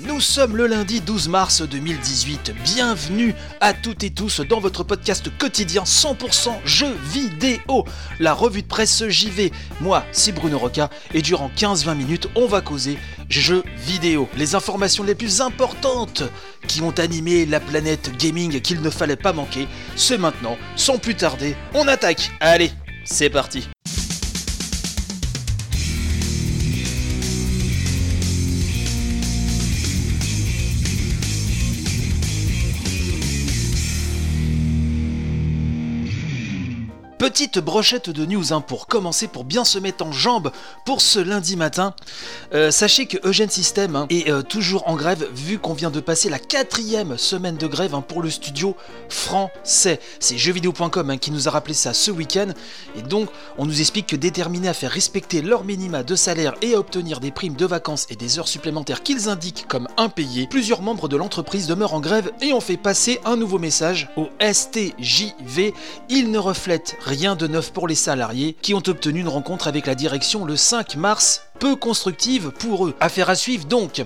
Nous sommes le lundi 12 mars 2018. Bienvenue à toutes et tous dans votre podcast quotidien 100% jeux vidéo. La revue de presse JV. Moi, c'est Bruno Roca et durant 15-20 minutes, on va causer jeux vidéo. Les informations les plus importantes qui ont animé la planète gaming qu'il ne fallait pas manquer. C'est maintenant, sans plus tarder, on attaque. Allez, c'est parti. Petite brochette de news hein, pour commencer, pour bien se mettre en jambe pour ce lundi matin. Euh, sachez que Eugène System hein, est euh, toujours en grève vu qu'on vient de passer la quatrième semaine de grève hein, pour le studio français. C'est jeuxvideo.com qui nous a rappelé ça ce week-end. Et donc, on nous explique que déterminés à faire respecter leur minima de salaire et à obtenir des primes de vacances et des heures supplémentaires qu'ils indiquent comme impayées, plusieurs membres de l'entreprise demeurent en grève et ont fait passer un nouveau message au STJV. Il ne reflète rien de neuf pour les salariés qui ont obtenu une rencontre avec la direction le 5 mars, peu constructive pour eux. Affaire à suivre donc.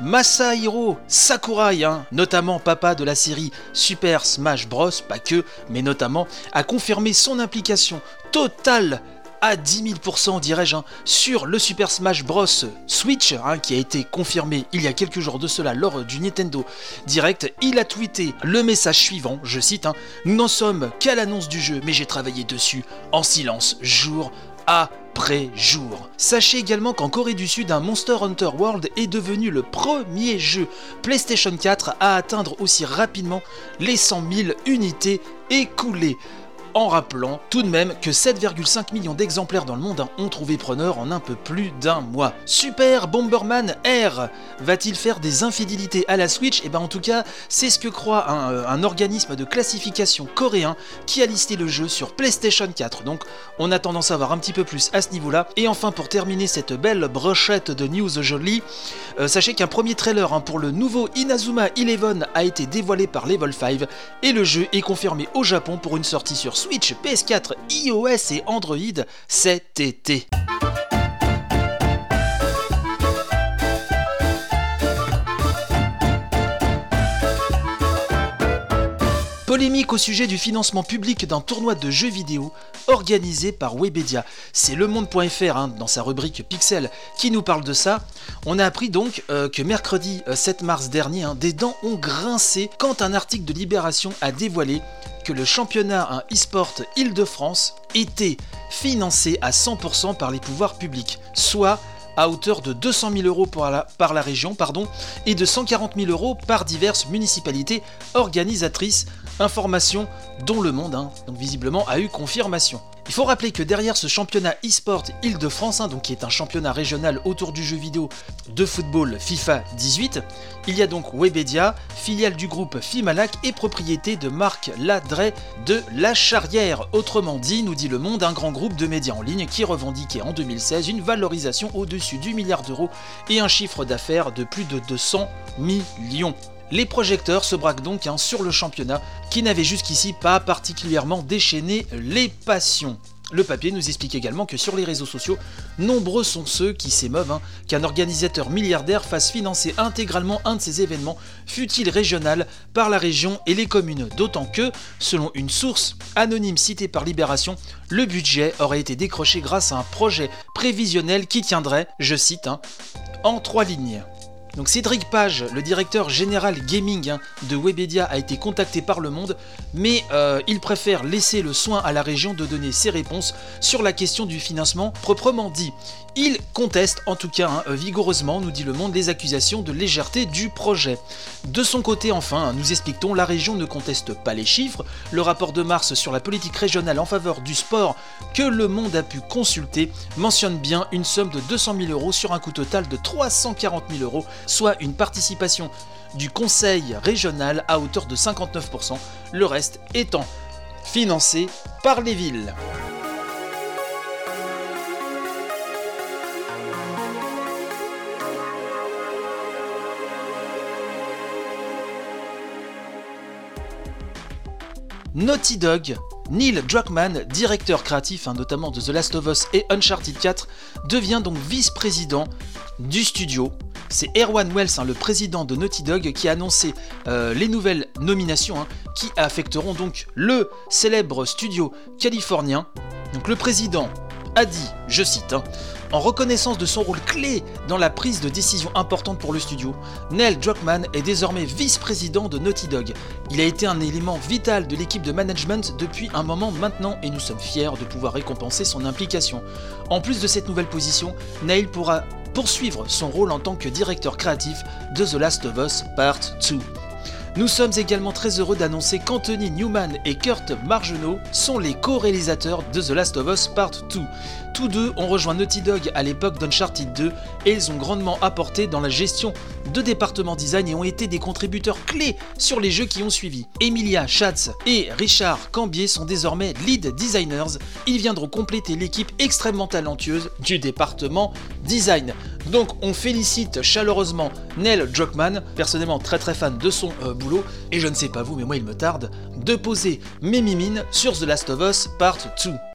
Masahiro Sakurai, hein, notamment papa de la série Super Smash Bros, pas que, mais notamment, a confirmé son implication totale à 10 000%, dirais-je, hein, sur le Super Smash Bros. Switch, hein, qui a été confirmé il y a quelques jours de cela lors du Nintendo Direct. Il a tweeté le message suivant, je cite, hein, Nous n'en sommes qu'à l'annonce du jeu, mais j'ai travaillé dessus en silence, jour après jour. Sachez également qu'en Corée du Sud, un Monster Hunter World est devenu le premier jeu PlayStation 4 à atteindre aussi rapidement les 100 000 unités écoulées en rappelant tout de même que 7,5 millions d'exemplaires dans le monde ont trouvé preneur en un peu plus d'un mois. Super Bomberman R va-t-il faire des infidélités à la Switch? Et ben en tout cas, c'est ce que croit un, euh, un, organisme de classification coréen qui a listé le jeu sur PlayStation 4. Donc on a tendance à voir un petit peu plus à ce niveau-là. Et enfin pour terminer cette belle brochette de news jolie, euh, sachez qu'un premier trailer hein, pour le nouveau Inazuma Eleven a été dévoilé par Level 5 et le jeu est confirmé au Japon pour une sortie sur Switch, PS4, iOS et Android cet été. Au sujet du financement public d'un tournoi de jeux vidéo organisé par Webedia. C'est lemonde.fr hein, dans sa rubrique Pixel qui nous parle de ça. On a appris donc euh, que mercredi euh, 7 mars dernier, hein, des dents ont grincé quand un article de Libération a dévoilé que le championnat e-sport Île-de-France était financé à 100% par les pouvoirs publics, soit à hauteur de 200 000 euros par la, par la région pardon, et de 140 000 euros par diverses municipalités organisatrices. Information dont le monde, hein, donc visiblement, a eu confirmation. Il faut rappeler que derrière ce championnat e-sport Île-de-France, hein, qui est un championnat régional autour du jeu vidéo de football FIFA 18, il y a donc Webedia, filiale du groupe Fimalac et propriété de Marc Ladret de La Charrière. Autrement dit, nous dit le monde, un grand groupe de médias en ligne qui revendiquait en 2016 une valorisation au-dessus du milliard d'euros et un chiffre d'affaires de plus de 200 millions. Les projecteurs se braquent donc hein, sur le championnat qui n'avait jusqu'ici pas particulièrement déchaîné les passions. Le papier nous explique également que sur les réseaux sociaux, nombreux sont ceux qui s'émeuvent hein, qu'un organisateur milliardaire fasse financer intégralement un de ces événements, fut-il régional, par la région et les communes. D'autant que, selon une source anonyme citée par Libération, le budget aurait été décroché grâce à un projet prévisionnel qui tiendrait, je cite, hein, en trois lignes. Donc Cédric Page, le directeur général gaming hein, de Webedia, a été contacté par Le Monde, mais euh, il préfère laisser le soin à la région de donner ses réponses sur la question du financement proprement dit. Il conteste en tout cas hein, vigoureusement, nous dit Le Monde, les accusations de légèreté du projet. De son côté enfin, nous expliquons, la région ne conteste pas les chiffres. Le rapport de mars sur la politique régionale en faveur du sport que Le Monde a pu consulter mentionne bien une somme de 200 000 euros sur un coût total de 340 000 euros soit une participation du conseil régional à hauteur de 59%, le reste étant financé par les villes. Naughty Dog, Neil Druckmann, directeur créatif hein, notamment de The Last of Us et Uncharted 4, devient donc vice-président du studio. C'est Erwan Wells, hein, le président de Naughty Dog, qui a annoncé euh, les nouvelles nominations hein, qui affecteront donc le célèbre studio californien. Donc le président a dit, je cite, en reconnaissance de son rôle clé dans la prise de décision importante pour le studio, Neil Druckmann est désormais vice-président de Naughty Dog. Il a été un élément vital de l'équipe de management depuis un moment maintenant et nous sommes fiers de pouvoir récompenser son implication. En plus de cette nouvelle position, Neil pourra poursuivre son rôle en tant que directeur créatif de The Last of Us Part 2. Nous sommes également très heureux d'annoncer qu'Anthony Newman et Kurt Margenau sont les co-réalisateurs de The Last of Us Part 2. Tous deux ont rejoint Naughty Dog à l'époque d'Uncharted 2 et ils ont grandement apporté dans la gestion de département design et ont été des contributeurs clés sur les jeux qui ont suivi. Emilia Schatz et Richard Cambier sont désormais lead designers. Ils viendront compléter l'équipe extrêmement talentueuse du département design. Donc on félicite chaleureusement Neil Druckmann, personnellement très très fan de son euh, boulot, et je ne sais pas vous, mais moi il me tarde de poser mes mimines sur The Last of Us Part 2.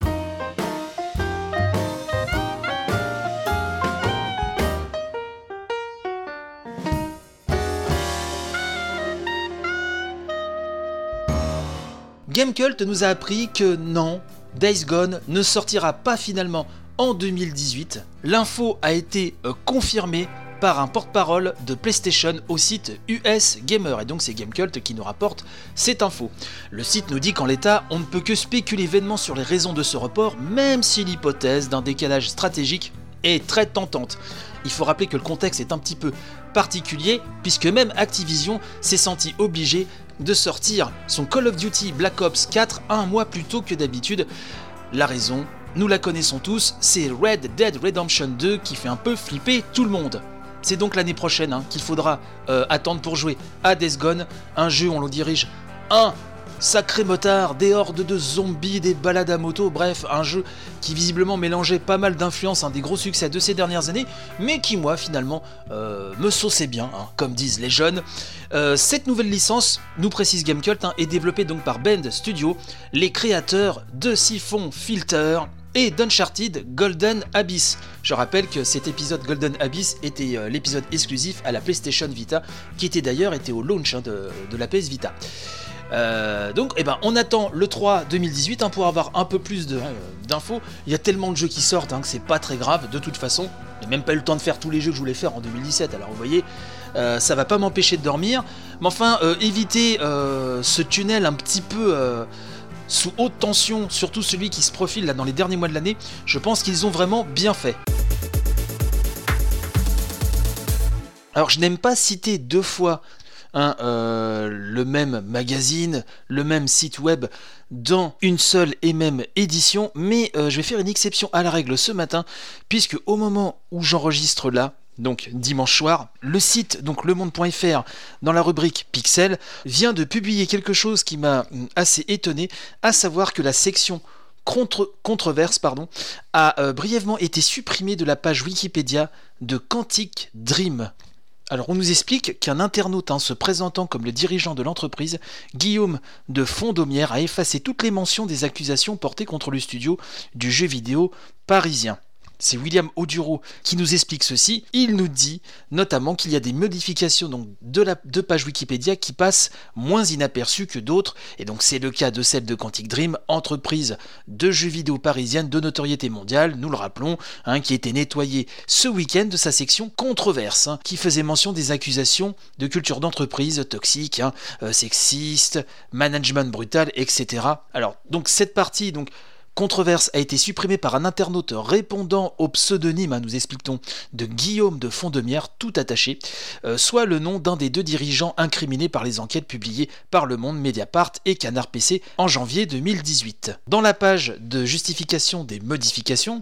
Gamecult nous a appris que non, Days Gone ne sortira pas finalement en 2018. L'info a été euh, confirmée par un porte-parole de PlayStation au site US Gamer, et donc c'est Gamecult qui nous rapporte cette info. Le site nous dit qu'en l'état, on ne peut que spéculer vainement sur les raisons de ce report, même si l'hypothèse d'un décalage stratégique est très tentante. Il faut rappeler que le contexte est un petit peu particulier, puisque même Activision s'est senti obligé de sortir son Call of Duty Black Ops 4 un mois plus tôt que d'habitude. La raison, nous la connaissons tous, c'est Red Dead Redemption 2 qui fait un peu flipper tout le monde. C'est donc l'année prochaine hein, qu'il faudra euh, attendre pour jouer à Death un jeu on le dirige un sacré motard, des hordes de zombies, des balades à moto, bref, un jeu qui visiblement mélangeait pas mal d'influences, un des gros succès de ces dernières années, mais qui moi finalement euh, me sauçait bien, hein, comme disent les jeunes. Euh, cette nouvelle licence, nous précise Gamecult, hein, est développée donc par Bend Studio, les créateurs de Siphon Filter, et d'Uncharted Golden Abyss. Je rappelle que cet épisode Golden Abyss était euh, l'épisode exclusif à la PlayStation Vita, qui était d'ailleurs au launch hein, de, la PS Vita. Euh, donc, eh ben, on attend le 3 2018 hein, pour avoir un peu plus euh, d'infos. Il y a tellement de jeux qui sortent hein, que c'est pas très grave. De toute façon, j'ai même pas eu le temps de faire tous les jeux que je voulais faire en 2017. Alors, vous voyez, ça va pas m'empêcher de dormir. Mais enfin, éviter ce tunnel un petit peu sous haute tension, surtout celui qui se profile là dans les derniers mois de l'année, je pense qu'ils ont vraiment bien fait. Alors je n'aime pas citer deux fois euh, le même magazine, le même site web dans une seule et même édition, mais euh, je vais faire une exception à la règle ce matin, puisque au moment où j'enregistre là, donc dimanche soir, le site donc lemonde.fr dans la rubrique Pixel vient de publier quelque chose qui m'a hum, assez étonné, à savoir que la section contre, controverse pardon, a euh, brièvement été supprimée de la page Wikipédia de Quantic Dream. Alors on nous explique qu'un internaute hein, se présentant comme le dirigeant de l'entreprise, Guillaume de Fondomière, a effacé toutes les mentions des accusations portées contre le studio du jeu vidéo parisien. C'est William Oduro qui nous explique ceci. Il nous dit notamment qu'il y a des modifications donc, de, la, de page Wikipédia qui passent moins inaperçues que d'autres. Et donc c'est le cas de celle de Quantic Dream, entreprise de jeux vidéo parisienne de notoriété mondiale, nous le rappelons, hein, qui été nettoyée ce week-end de sa section controverse, hein, qui faisait mention des accusations de culture d'entreprise toxique, hein, euh, sexiste, management brutal, etc. Alors donc cette partie donc controverse a été supprimée par un internaute répondant au pseudonyme, hein, nous expliquons, de Guillaume de Fondemière, tout attaché, euh, soit le nom d'un des deux dirigeants incriminés par les enquêtes publiées par Le Monde, Mediapart et Canard PC en janvier 2018. Dans la page de justification des modifications,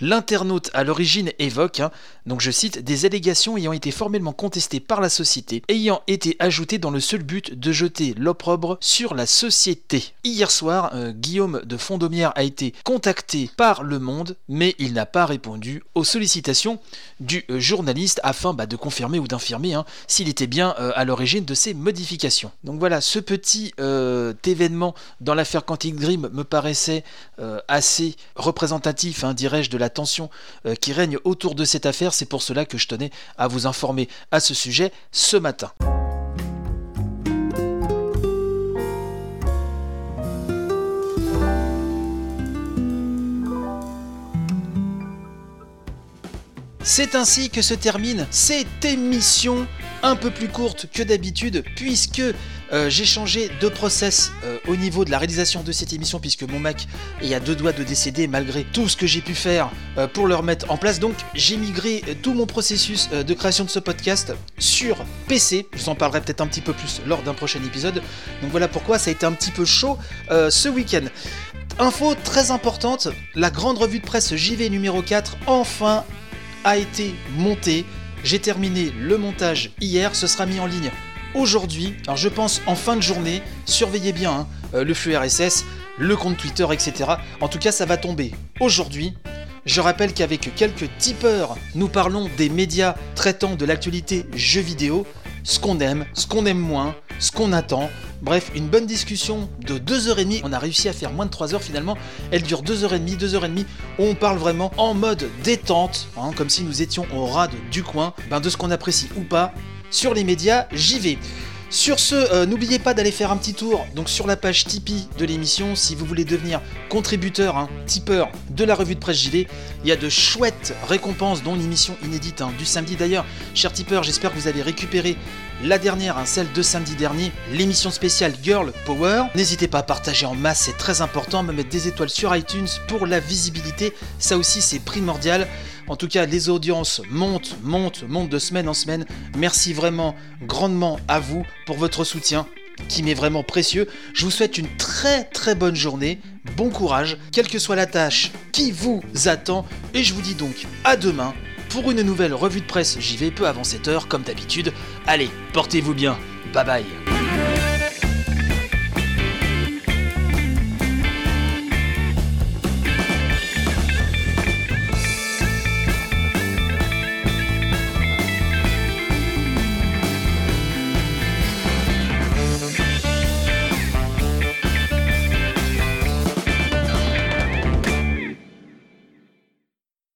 l'internaute à l'origine évoque, hein, donc je cite, des allégations ayant été formellement contestées par la société, ayant été ajoutées dans le seul but de jeter l'opprobre sur la société. Hier soir, euh, Guillaume de Fondomière a été contacté par Le Monde, mais il n'a pas répondu aux sollicitations du euh, journaliste afin bah, de confirmer ou d'infirmer hein, s'il était bien euh, à l'origine de ces modifications. Donc voilà, ce petit événement dans l'affaire Quantic Dream me paraissait assez représentatif, hein, dirais-je, de la tension qui règne autour de cette affaire. C'est pour cela que je tenais à vous informer à ce sujet ce matin. C'est ainsi que se termine cette émission un peu plus courte que d'habitude puisque euh, j'ai changé de process euh, au niveau de la réalisation de cette émission puisque mon Mac est à deux doigts de décéder malgré tout ce que j'ai pu faire euh, pour le remettre en place. Donc j'ai migré tout mon processus de création de ce podcast sur PC. Je vous en parlerai peut-être un petit peu plus lors d'un prochain épisode. Donc voilà pourquoi ça a été un petit peu chaud ce week-end. Info très importante, la grande revue de presse JV numéro 4 enfin a été monté. J'ai terminé le montage hier, ce sera mis en ligne aujourd'hui. Alors je pense en fin de journée, surveillez bien hein, euh, le flux RSS, le compte Twitter, etc. En tout cas, ça va tomber aujourd'hui. Je rappelle qu'avec quelques tipeurs, nous parlons des médias traitant de l'actualité jeux vidéo, ce qu'on aime, ce qu'on aime moins, ce qu'on attend. Bref, une bonne discussion de 2h30. On a réussi à faire moins de 3 heures finalement. Elle dure 2h30, 2h30, où on parle vraiment en mode détente, hein, comme si nous étions au rade du coin, ben, de ce qu'on apprécie ou pas sur les médias j'y vais. Sur ce, euh, n'oubliez pas d'aller faire un petit tour donc sur la page Tipeee de l'émission si vous voulez devenir contributeur, hein, tipeur de la revue de presse JV. Il y a de chouettes récompenses, dont l'émission inédite hein, du samedi d'ailleurs. Cher tipeur, j'espère que vous avez récupéré la dernière, hein, celle de samedi dernier, l'émission spéciale Girl Power. N'hésitez pas à partager en masse, c'est très important, me mettre des étoiles sur iTunes pour la visibilité, ça aussi c'est primordial. En tout cas, les audiences montent, montent, montent de semaine en semaine. Merci vraiment grandement à vous pour votre soutien qui m'est vraiment précieux. Je vous souhaite une très très bonne journée, bon courage, quelle que soit la tâche qui vous attend, et je vous dis donc à demain pour une nouvelle revue de presse. J'y vais peu avant 7 heures comme d'habitude. Allez, portez-vous bien, bye bye